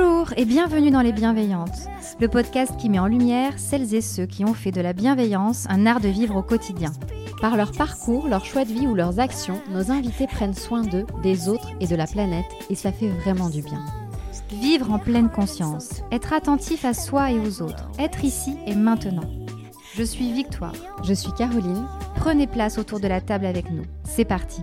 Bonjour et bienvenue dans Les Bienveillantes, le podcast qui met en lumière celles et ceux qui ont fait de la bienveillance un art de vivre au quotidien. Par leur parcours, leur choix de vie ou leurs actions, nos invités prennent soin d'eux, des autres et de la planète et ça fait vraiment du bien. Vivre en pleine conscience, être attentif à soi et aux autres, être ici et maintenant. Je suis Victoire. Je suis Caroline. Prenez place autour de la table avec nous. C'est parti.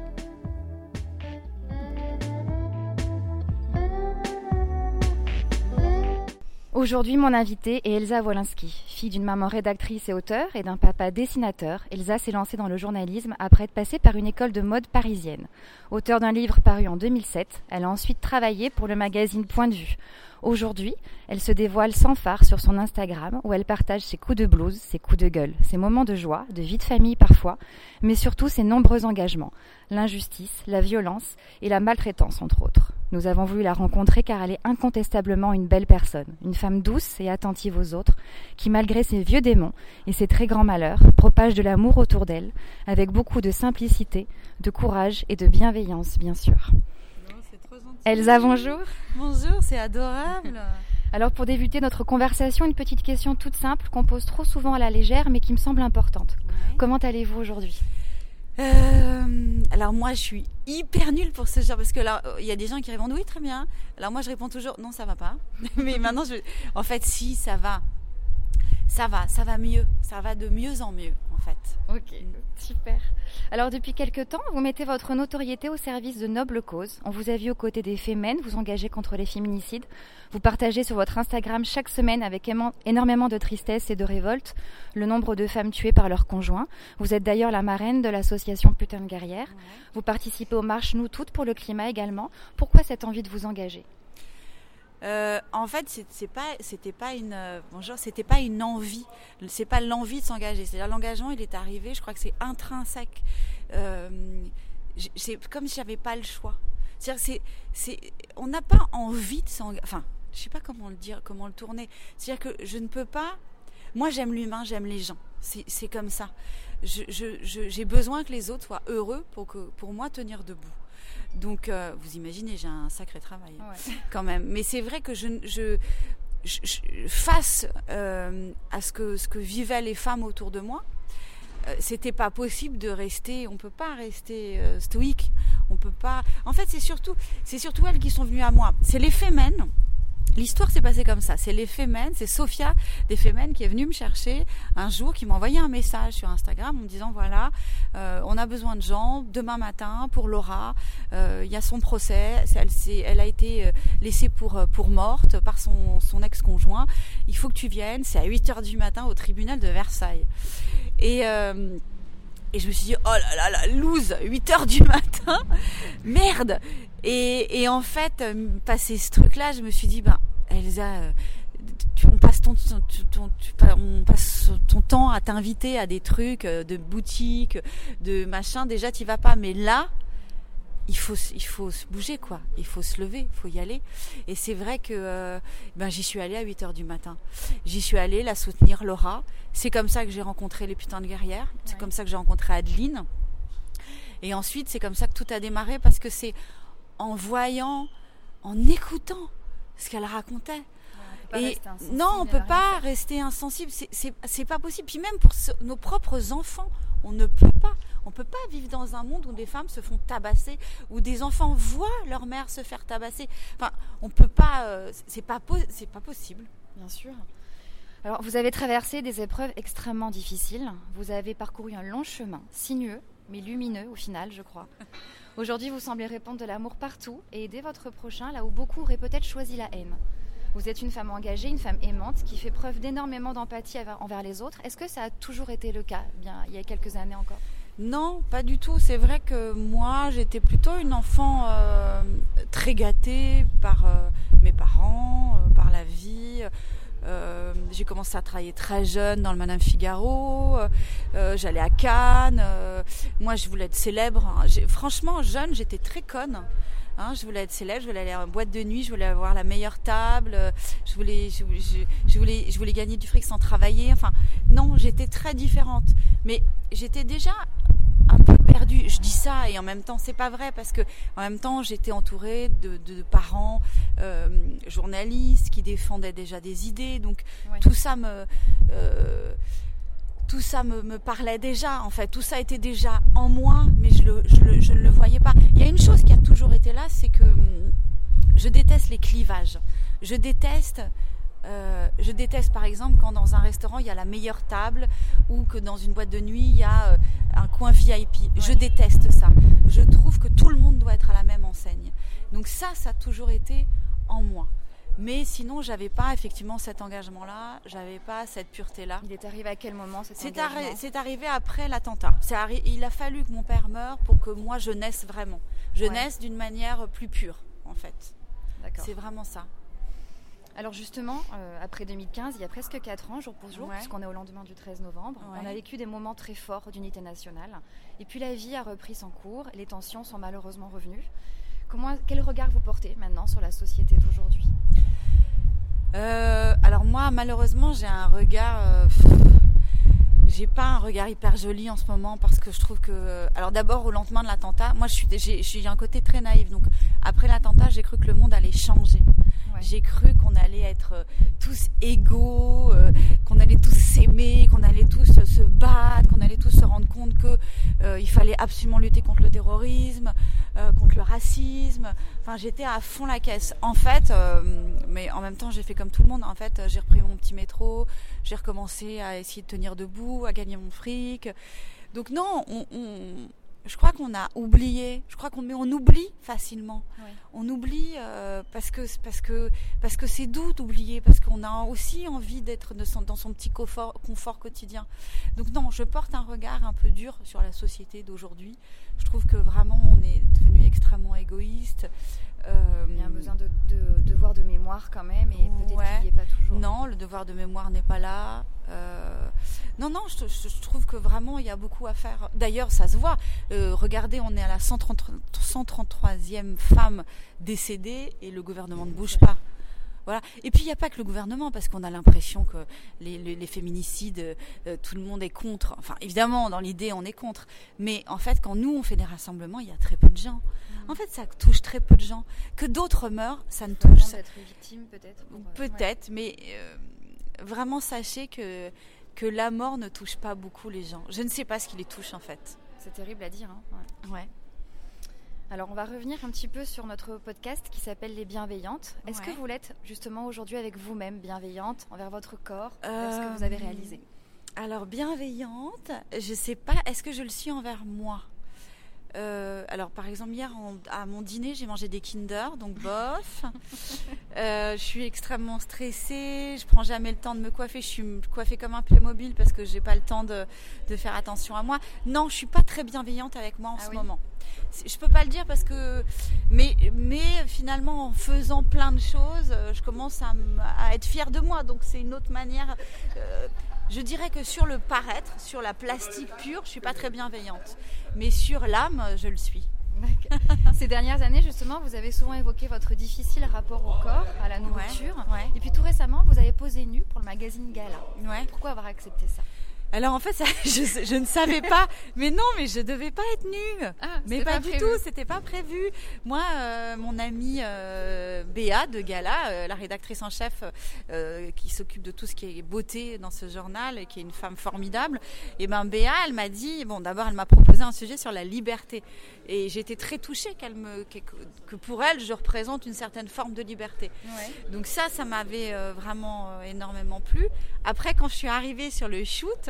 Aujourd'hui, mon invitée est Elsa Wolinski. Fille d'une maman rédactrice et auteur et d'un papa dessinateur, Elsa s'est lancée dans le journalisme après être passée par une école de mode parisienne. Auteur d'un livre paru en 2007, elle a ensuite travaillé pour le magazine Point de vue. Aujourd'hui, elle se dévoile sans phare sur son Instagram où elle partage ses coups de blues, ses coups de gueule, ses moments de joie, de vie de famille parfois, mais surtout ses nombreux engagements, l'injustice, la violence et la maltraitance entre autres. Nous avons voulu la rencontrer car elle est incontestablement une belle personne, une femme douce et attentive aux autres, qui malgré ses vieux démons et ses très grands malheurs, propage de l'amour autour d'elle, avec beaucoup de simplicité, de courage et de bienveillance, bien sûr. Elsa, bonjour. Bonjour, c'est adorable. Alors pour débuter notre conversation, une petite question toute simple qu'on pose trop souvent à la légère mais qui me semble importante. Comment allez-vous aujourd'hui? Euh, alors moi je suis hyper nulle pour ce genre parce que là il y a des gens qui répondent oui très bien. Alors moi je réponds toujours non ça va pas. Mais maintenant je en fait si ça va. Ça va, ça va mieux, ça va de mieux en mieux en fait. OK, super. Alors depuis quelque temps, vous mettez votre notoriété au service de nobles causes. On vous a vu aux côtés des Femmes, vous engagez contre les féminicides. Vous partagez sur votre Instagram chaque semaine avec énormément de tristesse et de révolte le nombre de femmes tuées par leurs conjoints. Vous êtes d'ailleurs la marraine de l'association Putain de guerrière. Vous participez aux marches Nous Toutes pour le climat également. Pourquoi cette envie de vous engager? Euh, en fait, c'est pas, c'était pas une, euh, c'était pas une envie. C'est pas l'envie de s'engager. C'est-à-dire l'engagement, il est arrivé. Je crois que c'est intrinsèque. Euh, c'est comme si j'avais pas le choix. C'est-à-dire, c'est, c'est, on n'a pas envie de s'engager. Enfin, je sais pas comment le dire, comment le tourner. C'est-à-dire que je ne peux pas. Moi, j'aime l'humain, j'aime les gens. C'est comme ça. J'ai je, besoin que les autres soient heureux pour que, pour moi, tenir debout. Donc, euh, vous imaginez, j'ai un sacré travail quand même. Mais c'est vrai que je, je, face euh, à ce que, ce que vivaient les femmes autour de moi, euh, c'était pas possible de rester. On peut pas rester stoïque. On peut pas. En fait, c'est surtout, c'est surtout elles qui sont venues à moi. C'est les fémènes L'histoire s'est passée comme ça. C'est Femen, c'est Sophia Femen qui est venue me chercher un jour, qui m'a envoyé un message sur Instagram en me disant voilà, euh, on a besoin de gens demain matin pour Laura. Euh, il y a son procès. Elle, a été euh, laissée pour, morte par son, ex-conjoint. Il faut que tu viennes. C'est à 8 heures du matin au tribunal de Versailles. Et. Et je me suis dit, oh là là la loose, 8 heures du matin, merde et, et, en fait, passé ce truc-là, je me suis dit, ben, Elsa, euh, on passe ton, on passe ton temps à t'inviter à des trucs euh, de boutique, de machin. Déjà, tu vas pas, mais là, il faut, il faut se bouger, quoi. Il faut se lever, il faut y aller. Et c'est vrai que euh, ben, j'y suis allée à 8 heures du matin. J'y suis allée la soutenir, Laura. C'est comme ça que j'ai rencontré les putains de guerrières. C'est comme ça que j'ai rencontré Adeline. Et ensuite, c'est comme ça que tout a démarré parce que c'est en voyant, en écoutant ce qu'elle racontait. et non, on peut pas rester insensible. C'est pas possible. Puis même pour nos propres enfants, on ne peut pas. On peut pas vivre dans un monde où des femmes se font tabasser, où des enfants voient leur mère se faire tabasser. Enfin, on peut pas. Euh, c'est pas c'est pas possible. Bien sûr. Alors, vous avez traversé des épreuves extrêmement difficiles. Vous avez parcouru un long chemin, sinueux, mais lumineux au final, je crois. Aujourd'hui, vous semblez répandre de l'amour partout et aider votre prochain là où beaucoup auraient peut-être choisi la haine. Vous êtes une femme engagée, une femme aimante qui fait preuve d'énormément d'empathie envers les autres. Est-ce que ça a toujours été le cas, bien il y a quelques années encore? Non, pas du tout. C'est vrai que moi, j'étais plutôt une enfant euh, très gâtée par euh, mes parents, euh, par la vie. Euh, j'ai commencé à travailler très jeune dans le Madame Figaro. Euh, euh, j'allais à Cannes. moi, je voulais être célèbre. Hein. Franchement, jeune, j'étais très conne. Hein. je voulais être célèbre, je voulais aller en boîte de nuit, je voulais avoir la meilleure table, je voulais, je, voulais, je voulais gagner du fric sans travailler. Enfin, non, j'étais très différente. Mais j'étais déjà perdue. je dis ça et en même temps c'est pas vrai parce que en même temps j'étais entourée de, de parents euh, journalistes qui défendaient déjà des idées. Donc tout ça me euh, tout ça me, me, parlait déjà en fait. Tout ça était déjà en moi mais je, le, je, le, je ne le voyais pas. Il y a une chose qui a toujours été là c'est que hum, je déteste les clivages. Je déteste euh, je déteste par exemple quand dans un restaurant il y a la meilleure table ou que dans une boîte de nuit il y a euh, un coin VIP. Je déteste ça. Je trouve que tout le monde doit être à la même enseigne. Donc ça, ça a toujours été en moi. Mais sinon, j'avais pas effectivement cet engagement-là, j'avais pas cette pureté-là. Il est arrivé à quel moment C'est arri arrivé après l'attentat. Il a fallu que mon père meure pour que moi je naisse vraiment. Je naisse d'une manière plus pure, en fait. C'est vraiment ça. Alors justement, euh, après 2015, il y a presque 4 ans, jour pour jour, puisqu'on est au lendemain du 13 novembre, on a vécu des moments très forts d'unité nationale. Et puis la vie a repris son cours, les tensions sont malheureusement revenues. Comment, quel regard vous portez maintenant sur la société d'aujourd'hui? Euh, Alors moi, malheureusement, j'ai un regard... Euh, j'ai pas un regard hyper joli en ce moment parce que je trouve que alors d'abord au lendemain de l'attentat moi je suis j'ai un côté très naïf. Donc après l'attentat j'ai cru que le monde allait changer j'ai cru qu'on allait être euh, tous égaux, euh, qu'on allait tous s'aimer, qu'on allait tous se battre, qu'on allait tous se rendre compte que euh, il fallait absolument lutter contre le terrorisme, contre le racisme. Enfin, j'étais à fond la caisse. En fait, mais en même temps, j'ai fait comme tout le monde. En fait, j'ai repris mon petit métro, j'ai recommencé à essayer de tenir debout, à gagner mon fric. Donc non, on, je crois qu'on a oublié. Je crois qu'on mais on oublie facilement. On oublie euh, parce que parce que parce que c'est doux d'oublier parce qu'on a aussi envie d'être dans son petit confort, confort quotidien. Donc non, je porte un regard un peu dur sur la société d'aujourd'hui. Je trouve que vraiment on est devenu extrêmement égoïste. Euh, il y a un besoin de, devoir de mémoire quand même, et peut-être qu'il n'y est pas toujours. Non, le devoir de mémoire n'est pas là. Euh, non, non, je, trouve que vraiment il y a beaucoup à faire. D'ailleurs, ça se voit. Euh, regardez, on est à la 133e femme décédée et le gouvernement ne bouge pas. Voilà. Et puis il n'y a pas que le gouvernement, parce qu'on a l'impression que les, féminicides, tout le monde est contre. Enfin, évidemment, dans l'idée, on est contre. Mais en fait, quand nous, on fait des rassemblements, il y a très peu de gens. En fait, ça touche très peu de gens. Que d'autres meurent, ça ne touche. Ça... victime peut-être. Euh, peut-être, mais euh, vraiment sachez que que la mort ne touche pas beaucoup les gens. Je ne sais pas ce qui les touche en fait. C'est terrible à dire. Hein ouais. Alors on va revenir un petit peu sur notre podcast qui s'appelle Les Bienveillantes. Est-ce que vous l'êtes justement aujourd'hui avec vous-même bienveillante envers votre corps, envers ce que vous avez euh, réalisé? Alors bienveillante, je ne sais pas, est-ce que je le suis envers moi? Euh, alors, par exemple, hier à mon dîner, j'ai mangé des Kinder, donc bof. Euh, je suis extrêmement stressée. Je prends jamais le temps de me coiffer. Je suis coiffée comme un Playmobil parce que j'ai pas le temps de, faire attention à moi. Non, je suis pas très bienveillante avec moi en ah ce moment. Je peux pas le dire parce que, mais, mais finalement, en faisant plein de choses, euh, je commence à, être fière de moi. Donc, c'est une autre manière. Je dirais que sur le paraître, sur la plastique pure, je suis pas très bienveillante. Mais sur l'âme, je le suis. Ces dernières années, justement, vous avez souvent évoqué votre difficile rapport au corps, à la nourriture. Et puis tout récemment, vous avez posé nu pour le magazine Gala. Pourquoi avoir accepté ça? Alors en fait, ça, je, ne savais pas. Mais non, mais je devais pas être nue. Ah, mais pas, du tout, c'était pas prévu. Moi, euh, mon amie euh, Béa de Gala, euh, la rédactrice en chef qui s'occupe de tout ce qui est beauté dans ce journal et qui est une femme formidable, et eh ben Béa, elle m'a dit, bon d'abord elle m'a proposé un sujet sur la liberté. Et été très touchée qu'elle me, que, pour elle, je représente une certaine forme de liberté. Donc ça, ça m'avait vraiment énormément plu. Après, quand je suis arrivée sur le shoot,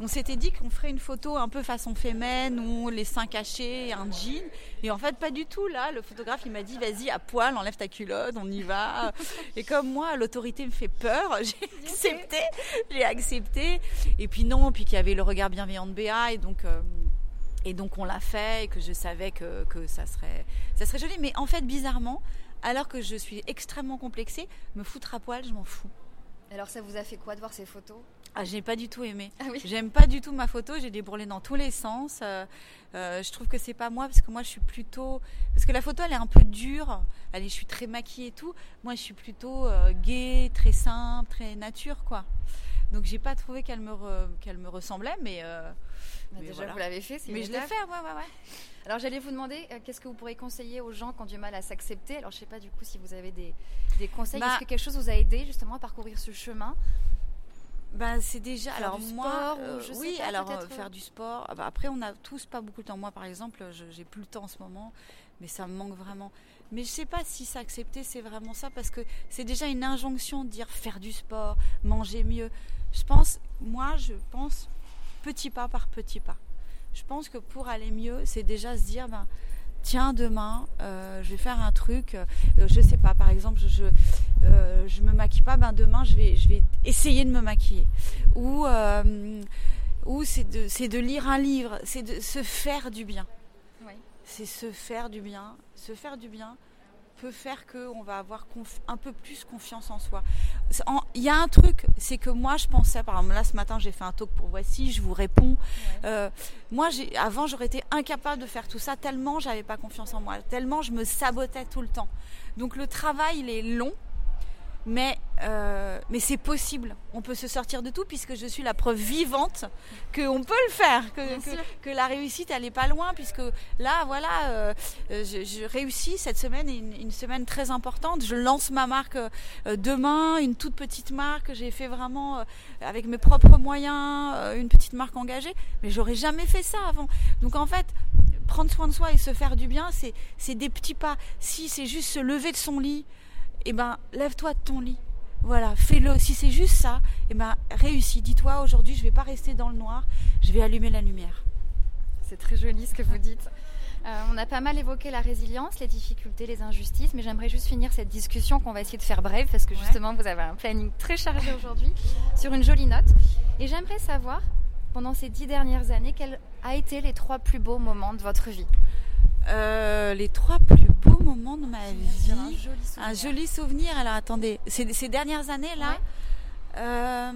on s'était dit qu'on ferait une photo un peu façon fémène, ou les seins cachés, un jean. Et en fait, pas du tout. Là, le photographe, il m'a dit, vas-y, à poil, enlève ta culotte, on y va. Et comme moi, l'autorité me fait peur, j'ai accepté. J'ai accepté. Et puis non, puis qu'il y avait le regard bienveillant de Béa. Et donc... Euh, et donc on l'a fait et que je savais que, ça, serait, ça serait joli. Mais en fait, bizarrement, alors que je suis extrêmement complexée, me foutre à poil, je m'en fous. Alors ça vous a fait quoi de voir ces photos? Ah, j'ai pas du tout aimé. Ah J'aime pas du tout ma photo. J'ai débourlé dans tous les sens. Euh, euh, je trouve que c'est pas moi parce que moi je suis plutôt parce que la photo elle est un peu dure. Allez, je suis très maquillée et tout. Moi je suis plutôt euh, gaie, très simple, très nature quoi. Donc j'ai pas trouvé qu'elle me, qu'elle me ressemblait, mais. Euh, mais déjà, vous l'avez fait, Mais je l'ai fait, ouais, ouais, ouais. Alors j'allais vous demander, qu'est-ce que vous pourriez conseiller aux gens qui ont du mal à s'accepter? Alors je sais pas du coup si vous avez des, des conseils. Bah Est-ce que quelque chose vous a aidé justement à parcourir ce chemin? Bah, c'est déjà alors moi euh, oui alors faire du sport ah bah, après on a tous pas beaucoup de temps. Moi par exemple j'ai plus le temps en ce moment mais ça me manque vraiment. Mais je sais pas si s'accepter c'est vraiment ça parce que c'est déjà une injonction de dire faire du sport manger mieux. Je pense, moi, je pense petit pas par petit pas. Je pense que pour aller mieux, c'est déjà se dire, ben, tiens, demain, euh, je vais faire un truc, euh, je sais pas, par exemple, je, je, euh, me maquille pas, ben demain, je vais, je vais essayer de me maquiller. Ou, ou c'est de, de, lire un livre, c'est de se faire du bien. C'est se faire du bien. Se faire du bien, peut faire qu'on va avoir un peu plus confiance en soi. Il y a un truc, c'est que moi je pensais, par exemple là ce matin j'ai fait un talk pour Voici, je vous réponds. Euh, moi avant j'aurais été incapable de faire tout ça tellement j'avais pas confiance en moi, tellement je me sabotais tout le temps. Donc le travail il est long, mais, euh, mais c'est possible. On peut se sortir de tout puisque je suis la preuve vivante qu'on peut le faire, que, que, la réussite elle n'est pas loin puisque là voilà, euh, je, réussis cette semaine, une, une, semaine très importante. Je lance ma marque euh, demain, une toute petite marque. J'ai fait vraiment avec mes propres moyens une petite marque engagée, mais j'aurais jamais fait ça avant. Donc en fait, prendre soin de soi et se faire du bien, c'est des petits pas. Si c'est juste se lever de son lit, eh ben, lève-toi de ton lit. Voilà, fais-le. Si c'est juste ça, eh ben, réussis. Dis-toi, aujourd'hui, je ne vais pas rester dans le noir, je vais allumer la lumière. C'est très joli ce que vous dites. Euh, on a pas mal évoqué la résilience, les difficultés, les injustices, mais j'aimerais juste finir cette discussion qu'on va essayer de faire brève parce que justement vous avez un planning très chargé aujourd'hui sur une jolie note. Et j'aimerais savoir, pendant ces dix dernières années, quels ont été les trois plus beaux moments de votre vie? Euh, les trois plus beaux moments de ma vie. Un joli souvenir. Alors attendez, ces, ces dernières années là. Euh,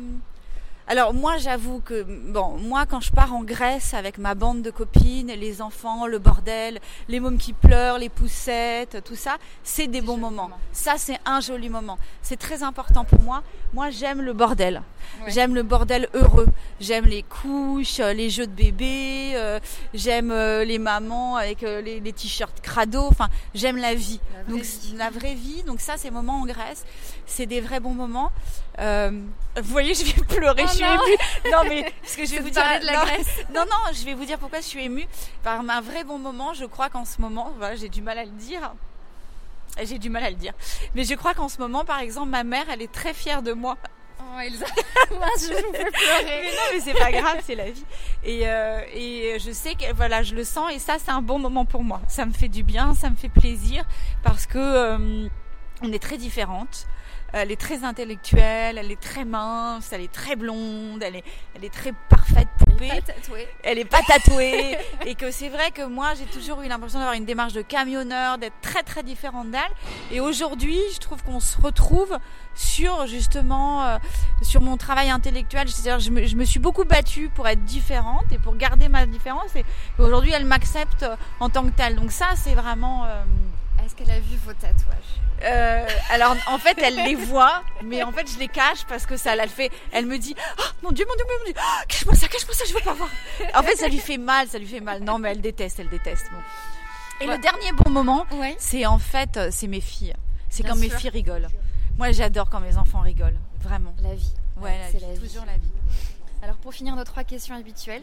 alors moi j'avoue que bon moi quand je pars en Grèce avec ma bande de copines, les enfants, le bordel, les mômes qui pleurent, les poussettes, tout ça, c'est des bons moments. Ça c'est un joli moment. C'est très important pour moi. Moi j'aime le bordel. J'aime le bordel heureux. J'aime les couches, les jeux de bébé, euh, j'aime euh, les mamans avec euh, les, les t-shirts crado. Enfin, j'aime la vie. donc la vraie vie. Donc ça, ces moments en Grèce, c'est des vrais bons moments. vous voyez, je vais pleurer. Oh suis émue. Non mais ce que je vais vous dire. De la non, Grèce. non, non, je vais vous dire pourquoi je suis émue par un vrai bon moment. Je crois qu'en ce moment, voilà, j'ai du mal à le dire. J'ai du mal à le dire. Mais je crois qu'en ce moment, par exemple, ma mère, elle est très fière de moi Oh, Elsa, je vous fais pleurer. Mais non, mais c'est pas grave, c'est la vie. Et, euh, et je sais que voilà, je le sens et ça, c'est un bon moment pour moi. Ça me fait du bien, ça me fait plaisir parce que euh, on est très différentes. Elle est très intellectuelle, elle est très mince, elle est très blonde, elle est, elle est très parfaite poupée. Elle est pas tatouée. Elle est pas tatouée. et que c'est vrai que moi, j'ai toujours eu l'impression d'avoir une démarche de camionneur, d'être très très différente d'elle. Et aujourd'hui, je trouve qu'on se retrouve sur justement, euh, sur mon travail intellectuel. C'est-à-dire, je me, je me suis beaucoup battue pour être différente et pour garder ma différence. Et aujourd'hui, elle m'accepte en tant que telle. Donc ça, c'est vraiment... Euh, Est-ce qu'elle a vu vos tatouages? Euh, alors en fait elle les voit, mais en fait je les cache parce que ça la fait. Elle me dit oh, mon Dieu mon Dieu mon Dieu, oh, cache-moi ça, cache-moi ça, je veux pas voir. En fait ça lui fait mal, ça lui fait mal. Non mais elle déteste, elle déteste. Et le dernier bon moment, c'est en fait euh, c'est mes filles. C'est quand mes filles rigolent. Moi j'adore quand mes enfants rigolent, vraiment. La vie. Ouais, c'est la vie. toujours la vie. Alors pour finir nos trois questions habituelles,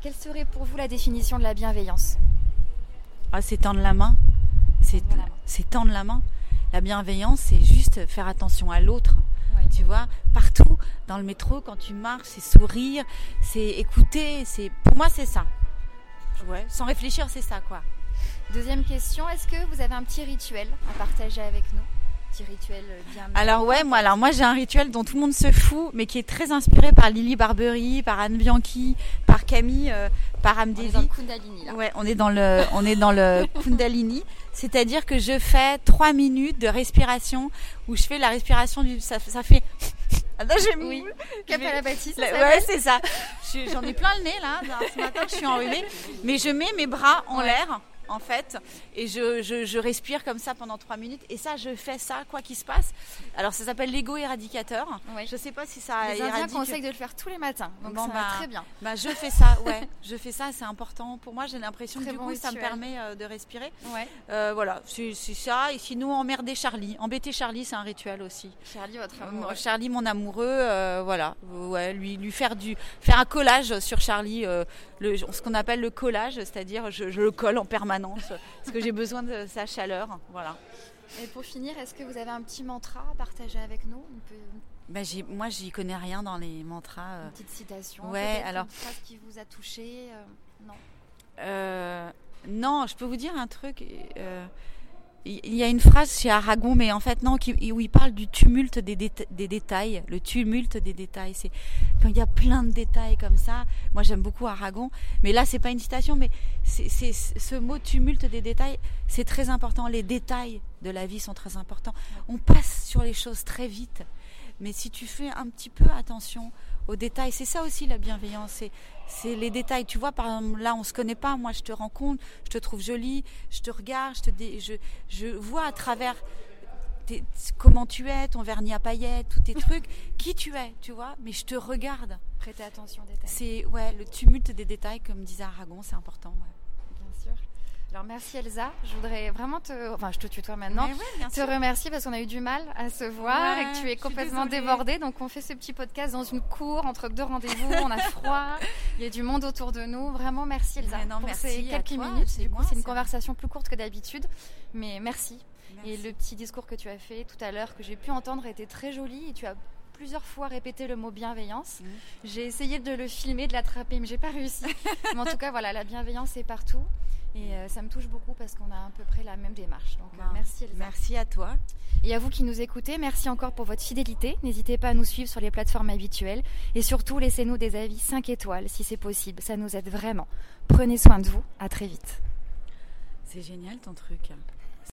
quelle serait pour vous la définition de la bienveillance? Ah c'est tendre la main. C'est tendre la main. La bienveillance, c'est juste faire attention à l'autre. Tu vois, partout dans le métro, quand tu marches, c'est sourire, c'est écouter. C'est pour moi, c'est ça. Ouais, sans réfléchir, c'est ça, quoi. Deuxième question, est-ce que vous avez un petit rituel à partager avec nous? Petit rituel bien. Alors ouais, moi, alors moi j'ai un rituel dont tout le monde se fout, mais qui est très inspiré par Lily Barbery, par Anne Bianchi, par Camille, euh, par Amdevi. On est dans le Kundalini là. Ouais, on est dans le, on est dans le Kundalini. C'est-à-dire que je fais trois minutes de respiration où je fais la respiration du. Ça, ça fait. Non, j'ai oui. Cap à la bâtisse. Ouais, c'est ça. J'en ai plein le nez là. Ce matin, je suis enrhumée. Mais je mets mes bras en l'air en fait, et je, je, je, respire comme ça pendant trois minutes. Et ça, je fais ça, quoi qu'il se passe. Alors, ça s'appelle l'ego éradicateur. Oui. Je sais pas si ça Les Indiens conseillent de le faire tous les matins. Donc, Bon, ça bah, va très bien. Bah, je fais ça, ouais. je fais ça, c'est important. Pour moi, j'ai l'impression que du bon coup, ça me rituel. permet euh, de respirer. Ouais. Euh, voilà, c'est ça. Et sinon, emmerder Charlie. Embêter Charlie, c'est un rituel aussi. Charlie, votre Euh, amour. Charlie, mon amoureux, euh, voilà, ouais, lui, lui faire du, faire un collage sur Charlie, le, ce qu'on appelle le collage, c'est-à-dire je, je le colle en permanence parce que j'ai besoin de sa chaleur, voilà. Et pour finir, est-ce que vous avez un petit mantra à partager avec nous? Une, pe- une Ben, j'y- moi, j'y connais rien dans les mantras. euh. petite citation Ouais, alors- Une phrase qui vous a touché euh, Non? Euh, non, je peux vous dire un truc. euh, il y a une phrase chez Aragon, mais en fait non, qui- où il parle du tumulte des, des détails. Le tumulte des détails, c'est quand il y a plein de détails comme ça. Moi, j'aime beaucoup Aragon, mais là, c'est pas une citation, mais c'est- ce mot tumulte des détails, c'est très important. Les détails de la vie sont très importants. On passe sur les choses très vite, mais si tu fais un petit peu attention aux détails, c'est ça aussi la bienveillance. C'est c'est les détails. Tu vois, par exemple, là, on se connaît pas. Moi, je te rencontre, je te trouve jolie, je te regarde, je te dé- je, je vois à travers tes- comment tu es, ton vernis à paillettes, tous tes trucs, qui tu es, tu vois. Mais je te regarde. Prêtez attention aux détails. C'est ouais, le tumulte des détails, comme disait Aragon, c'est important. ouais. Alors merci Elsa. Je voudrais vraiment te. Enfin, je te tutoie maintenant. Ouais, te remercier parce qu'on a eu du mal à se voir Ouais, et que tu es complètement débordée. Donc on fait ce petit podcast dans une cour entre deux rendez-vous. on a froid, il y a du monde autour de nous. Vraiment merci Elsa non, pour merci ces quelques toi, minutes. c'est Du coup moi, c'est une conversation plus courte que d'habitude, mais merci. Merci. Et le petit discours que tu as fait tout à l'heure que j'ai pu entendre était très joli et tu as plusieurs fois répété le mot bienveillance. Mhm. J'ai essayé de le filmer, de l'attraper, mais j'ai pas réussi. mais en tout cas, voilà, la bienveillance est partout. Et euh, ça me touche beaucoup parce qu'on a à peu près la même démarche. Donc euh, merci Elsa. Merci à toi. Et à vous qui nous écoutez, merci encore pour votre fidélité. N'hésitez pas à nous suivre sur les plateformes habituelles. Et surtout, laissez-nous des avis 5 étoiles si c'est possible. Ça nous aide vraiment. Prenez soin de vous. À très vite. C'est génial ton truc.